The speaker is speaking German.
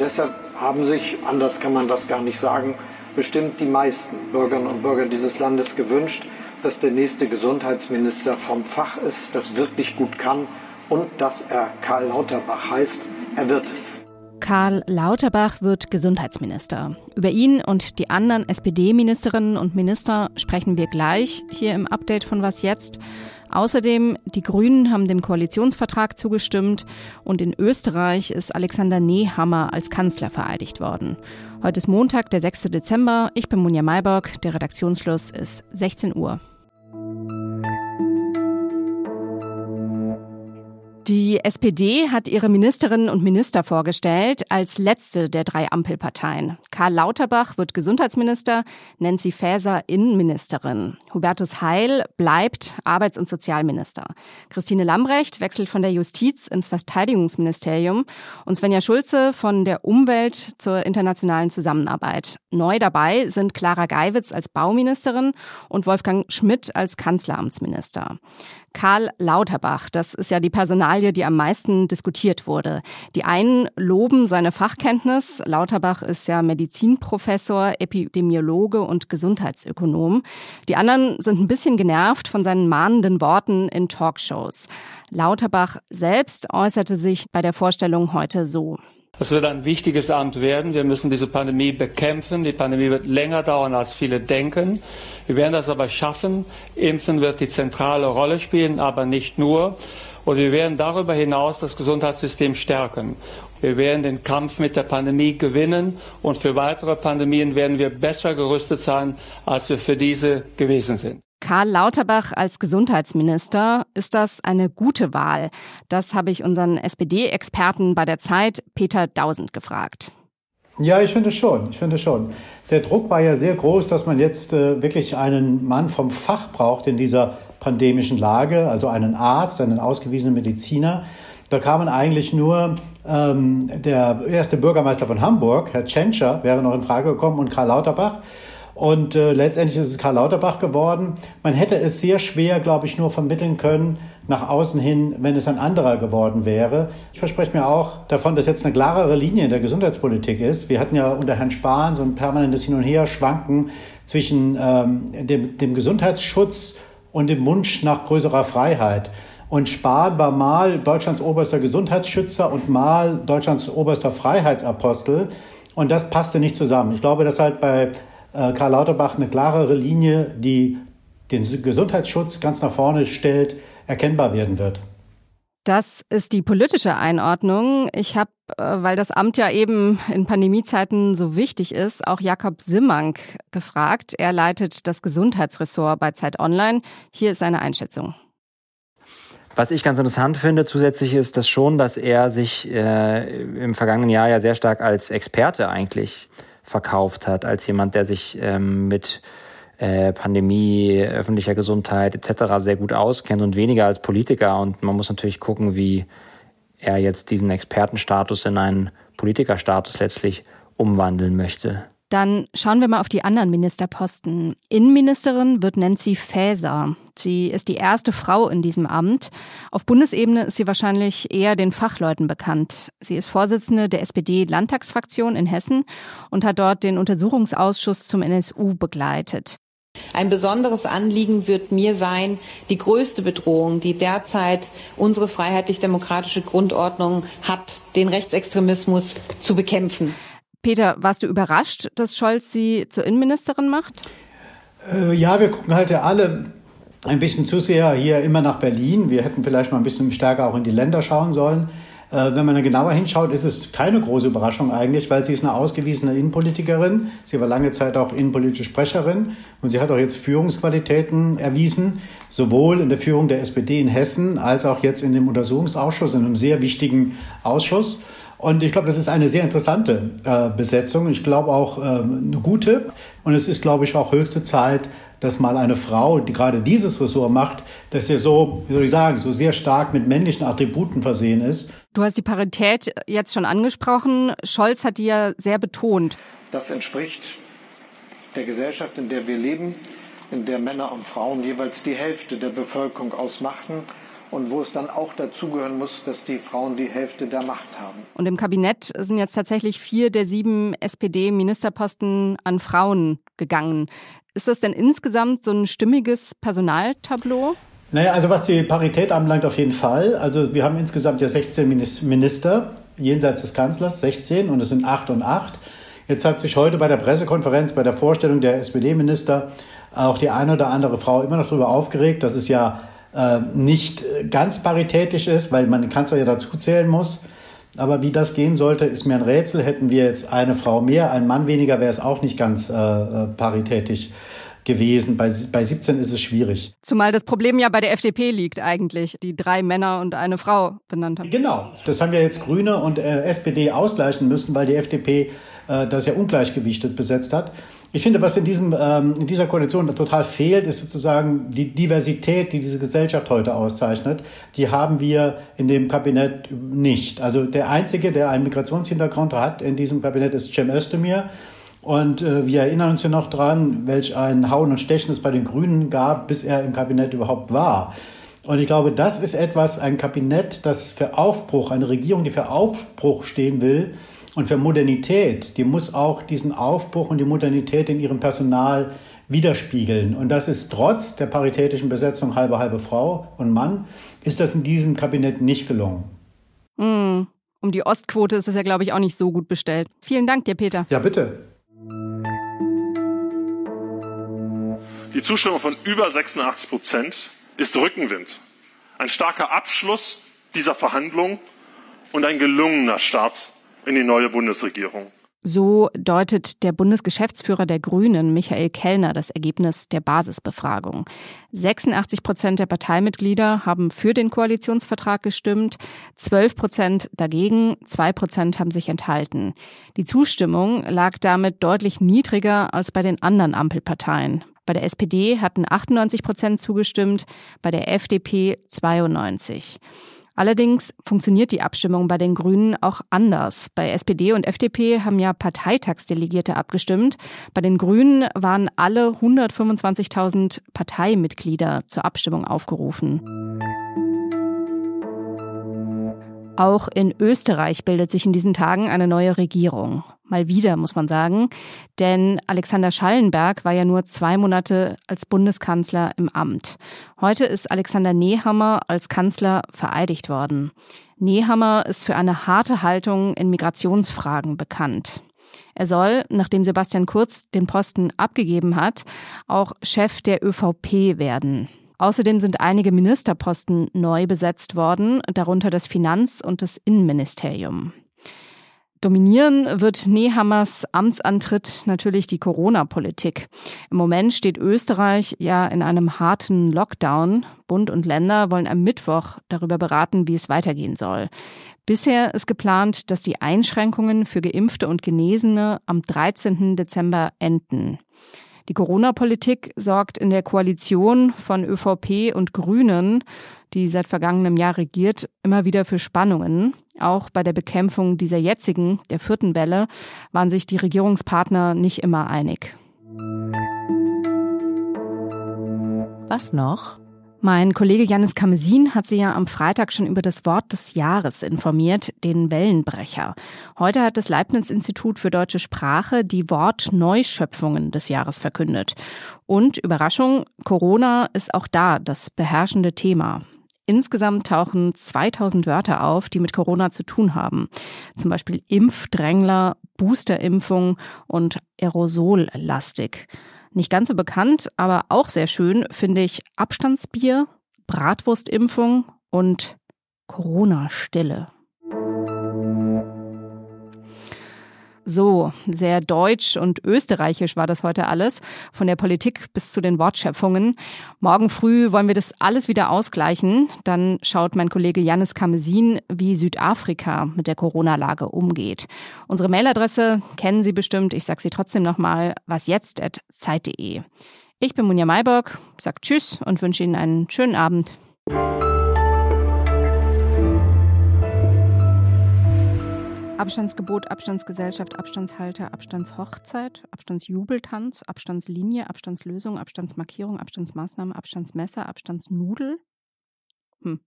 Deshalb haben sich, anders kann man das gar nicht sagen, bestimmt die meisten Bürgerinnen und Bürger dieses Landes gewünscht, dass der nächste Gesundheitsminister vom Fach ist, das wirklich gut kann und dass er Karl Lauterbach heißt. Er wird es. Karl Lauterbach wird Gesundheitsminister. Über ihn und die anderen SPD-Ministerinnen und Minister sprechen wir gleich hier im Update von Was jetzt. Außerdem, die Grünen haben dem Koalitionsvertrag zugestimmt und in Österreich ist Alexander Nehammer als Kanzler vereidigt worden. Heute ist Montag, der 6. Dezember. Ich bin Munja Mayborg. Der Redaktionsschluss ist 16 Uhr. Die SPD hat ihre Ministerinnen und Minister vorgestellt als letzte der drei Ampelparteien. Karl Lauterbach wird Gesundheitsminister, Nancy Faeser Innenministerin. Hubertus Heil bleibt Arbeits- und Sozialminister. Christine Lambrecht wechselt von der Justiz ins Verteidigungsministerium und Svenja Schulze von der Umwelt zur internationalen Zusammenarbeit. Neu dabei sind Clara Geiwitz als Bauministerin und Wolfgang Schmidt als Kanzleramtsminister. Karl Lauterbach, das ist ja die Personalie, die am meisten diskutiert wurde. Die einen loben seine Fachkenntnis. Lauterbach ist ja Medizinprofessor, Epidemiologe und Gesundheitsökonom. Die anderen sind ein bisschen genervt von seinen mahnenden Worten in Talkshows. Lauterbach selbst äußerte sich bei der Vorstellung heute so. Es wird ein wichtiges Amt werden. Wir müssen diese Pandemie bekämpfen. Die Pandemie wird länger dauern, als viele denken. Wir werden das aber schaffen. Impfen wird die zentrale Rolle spielen, aber nicht nur. Und wir werden darüber hinaus das Gesundheitssystem stärken. Wir werden den Kampf mit der Pandemie gewinnen und für weitere Pandemien werden wir besser gerüstet sein, als wir für diese gewesen sind. Karl Lauterbach als Gesundheitsminister, ist das eine gute Wahl? Das habe ich unseren SPD-Experten bei der Zeit, Peter Dausend, gefragt. Ja, ich finde schon. Ich finde schon. Der Druck war ja sehr groß, dass man jetzt äh, wirklich einen Mann vom Fach braucht in dieser pandemischen Lage, also einen Arzt, einen ausgewiesenen Mediziner. Da kamen eigentlich nur ähm, der erste Bürgermeister von Hamburg, Herr Tschentscher, wäre noch in Frage gekommen, und Karl Lauterbach. Und äh, letztendlich ist es Karl Lauterbach geworden. Man hätte es sehr schwer, glaube ich, nur vermitteln können nach außen hin, wenn es ein anderer geworden wäre. Ich verspreche mir auch davon, dass jetzt eine klarere Linie in der Gesundheitspolitik ist. Wir hatten ja unter Herrn Spahn so ein permanentes Hin und Her schwanken zwischen ähm, dem, dem Gesundheitsschutz und dem Wunsch nach größerer Freiheit. Und Spahn war mal Deutschlands oberster Gesundheitsschützer und mal Deutschlands oberster Freiheitsapostel. Und das passte nicht zusammen. Ich glaube, dass halt bei Karl Lauterbach eine klarere Linie, die den Gesundheitsschutz ganz nach vorne stellt, erkennbar werden wird. Das ist die politische Einordnung. Ich habe, äh, weil das Amt ja eben in Pandemiezeiten so wichtig ist, auch Jakob Simmank gefragt. Er leitet das Gesundheitsressort bei Zeit Online. Hier ist seine Einschätzung. Was ich ganz interessant finde zusätzlich ist das schon, dass er sich äh, im vergangenen Jahr ja sehr stark als Experte eigentlich verkauft hat, als jemand, der sich ähm, mit äh, Pandemie, öffentlicher Gesundheit etc. sehr gut auskennt und weniger als Politiker. Und man muss natürlich gucken, wie er jetzt diesen Expertenstatus in einen Politikerstatus letztlich umwandeln möchte. Dann schauen wir mal auf die anderen Ministerposten. Innenministerin wird Nancy Faeser. Sie ist die erste Frau in diesem Amt. Auf Bundesebene ist sie wahrscheinlich eher den Fachleuten bekannt. Sie ist Vorsitzende der SPD-Landtagsfraktion in Hessen und hat dort den Untersuchungsausschuss zum NSU begleitet. Ein besonderes Anliegen wird mir sein, die größte Bedrohung, die derzeit unsere freiheitlich-demokratische Grundordnung hat, den Rechtsextremismus zu bekämpfen. Peter, warst du überrascht, dass Scholz sie zur Innenministerin macht? Äh, ja, wir gucken halt ja alle ein bisschen zu sehr hier immer nach Berlin. Wir hätten vielleicht mal ein bisschen stärker auch in die Länder schauen sollen. Äh, wenn man dann genauer hinschaut, ist es keine große Überraschung eigentlich, weil sie ist eine ausgewiesene Innenpolitikerin. Sie war lange Zeit auch innenpolitische Sprecherin und sie hat auch jetzt Führungsqualitäten erwiesen, sowohl in der Führung der SPD in Hessen als auch jetzt in dem Untersuchungsausschuss, in einem sehr wichtigen Ausschuss. Und ich glaube, das ist eine sehr interessante äh, Besetzung. Ich glaube auch äh, eine gute. Und es ist, glaube ich, auch höchste Zeit, dass mal eine Frau, die gerade dieses Ressort macht, dass sie so, wie soll ich sagen, so sehr stark mit männlichen Attributen versehen ist. Du hast die Parität jetzt schon angesprochen. Scholz hat die ja sehr betont. Das entspricht der Gesellschaft, in der wir leben, in der Männer und Frauen jeweils die Hälfte der Bevölkerung ausmachten und wo es dann auch dazugehören muss, dass die Frauen die Hälfte der Macht haben. Und im Kabinett sind jetzt tatsächlich vier der sieben SPD-Ministerposten an Frauen gegangen. Ist das denn insgesamt so ein stimmiges Personaltableau? Naja, also was die Parität anbelangt, auf jeden Fall. Also wir haben insgesamt ja 16 Minister jenseits des Kanzlers, 16 und es sind 8 und 8. Jetzt hat sich heute bei der Pressekonferenz, bei der Vorstellung der SPD-Minister auch die eine oder andere Frau immer noch darüber aufgeregt, dass es ja äh, nicht ganz paritätisch ist, weil man den Kanzler ja dazu zählen muss. Aber wie das gehen sollte, ist mir ein Rätsel. Hätten wir jetzt eine Frau mehr, einen Mann weniger, wäre es auch nicht ganz äh, paritätisch gewesen. Bei, bei 17 ist es schwierig. Zumal das Problem ja bei der FDP liegt eigentlich, die drei Männer und eine Frau benannt haben. Genau, das haben ja jetzt Grüne und äh, SPD ausgleichen müssen, weil die FDP äh, das ja ungleichgewichtet besetzt hat. Ich finde, was in, diesem, ähm, in dieser Koalition total fehlt, ist sozusagen die Diversität, die diese Gesellschaft heute auszeichnet. Die haben wir in dem Kabinett nicht. Also der Einzige, der einen Migrationshintergrund hat in diesem Kabinett, ist Cem Özdemir. Und äh, wir erinnern uns ja noch dran, welch ein Hauen und Stechen es bei den Grünen gab, bis er im Kabinett überhaupt war. Und ich glaube, das ist etwas, ein Kabinett, das für Aufbruch, eine Regierung, die für Aufbruch stehen will und für Modernität, die muss auch diesen Aufbruch und die Modernität in ihrem Personal widerspiegeln. Und das ist trotz der paritätischen Besetzung halbe halbe Frau und Mann, ist das in diesem Kabinett nicht gelungen. Mm. Um die Ostquote ist es ja, glaube ich, auch nicht so gut bestellt. Vielen Dank dir, Peter. Ja, bitte. Die Zustimmung von über 86 Prozent ist Rückenwind. Ein starker Abschluss dieser Verhandlungen und ein gelungener Start in die neue Bundesregierung. So deutet der Bundesgeschäftsführer der Grünen, Michael Kellner, das Ergebnis der Basisbefragung. 86 Prozent der Parteimitglieder haben für den Koalitionsvertrag gestimmt, 12 Prozent dagegen, zwei Prozent haben sich enthalten. Die Zustimmung lag damit deutlich niedriger als bei den anderen Ampelparteien. Bei der SPD hatten 98 Prozent zugestimmt, bei der FDP 92. Allerdings funktioniert die Abstimmung bei den Grünen auch anders. Bei SPD und FDP haben ja Parteitagsdelegierte abgestimmt. Bei den Grünen waren alle 125.000 Parteimitglieder zur Abstimmung aufgerufen. Auch in Österreich bildet sich in diesen Tagen eine neue Regierung. Mal wieder, muss man sagen. Denn Alexander Schallenberg war ja nur zwei Monate als Bundeskanzler im Amt. Heute ist Alexander Nehammer als Kanzler vereidigt worden. Nehammer ist für eine harte Haltung in Migrationsfragen bekannt. Er soll, nachdem Sebastian Kurz den Posten abgegeben hat, auch Chef der ÖVP werden. Außerdem sind einige Ministerposten neu besetzt worden, darunter das Finanz- und das Innenministerium. Dominieren wird Nehammers Amtsantritt natürlich die Corona-Politik. Im Moment steht Österreich ja in einem harten Lockdown. Bund und Länder wollen am Mittwoch darüber beraten, wie es weitergehen soll. Bisher ist geplant, dass die Einschränkungen für Geimpfte und Genesene am 13. Dezember enden. Die Corona-Politik sorgt in der Koalition von ÖVP und Grünen, die seit vergangenem Jahr regiert, immer wieder für Spannungen. Auch bei der Bekämpfung dieser jetzigen, der vierten Welle, waren sich die Regierungspartner nicht immer einig. Was noch? Mein Kollege Janis Kamesin hat Sie ja am Freitag schon über das Wort des Jahres informiert, den Wellenbrecher. Heute hat das Leibniz-Institut für deutsche Sprache die Wortneuschöpfungen des Jahres verkündet. Und Überraschung, Corona ist auch da das beherrschende Thema. Insgesamt tauchen 2000 Wörter auf, die mit Corona zu tun haben. Zum Beispiel Impfdrängler, Boosterimpfung und Aerosollastig. Nicht ganz so bekannt, aber auch sehr schön finde ich Abstandsbier, Bratwurstimpfung und Corona-Stille. So, sehr deutsch und österreichisch war das heute alles, von der Politik bis zu den Wortschöpfungen. Morgen früh wollen wir das alles wieder ausgleichen. Dann schaut mein Kollege Janis Kamesin, wie Südafrika mit der Corona-Lage umgeht. Unsere Mailadresse kennen Sie bestimmt, ich sage sie trotzdem nochmal, wasjetzt.zeit.de. Ich bin Munja Mayberg, sag Tschüss und wünsche Ihnen einen schönen Abend. Abstandsgebot, Abstandsgesellschaft, Abstandshalter, Abstandshochzeit, Abstandsjubeltanz, Abstandslinie, Abstandslösung, Abstandsmarkierung, Abstandsmaßnahme, Abstandsmesser, Abstandsnudel. Hm.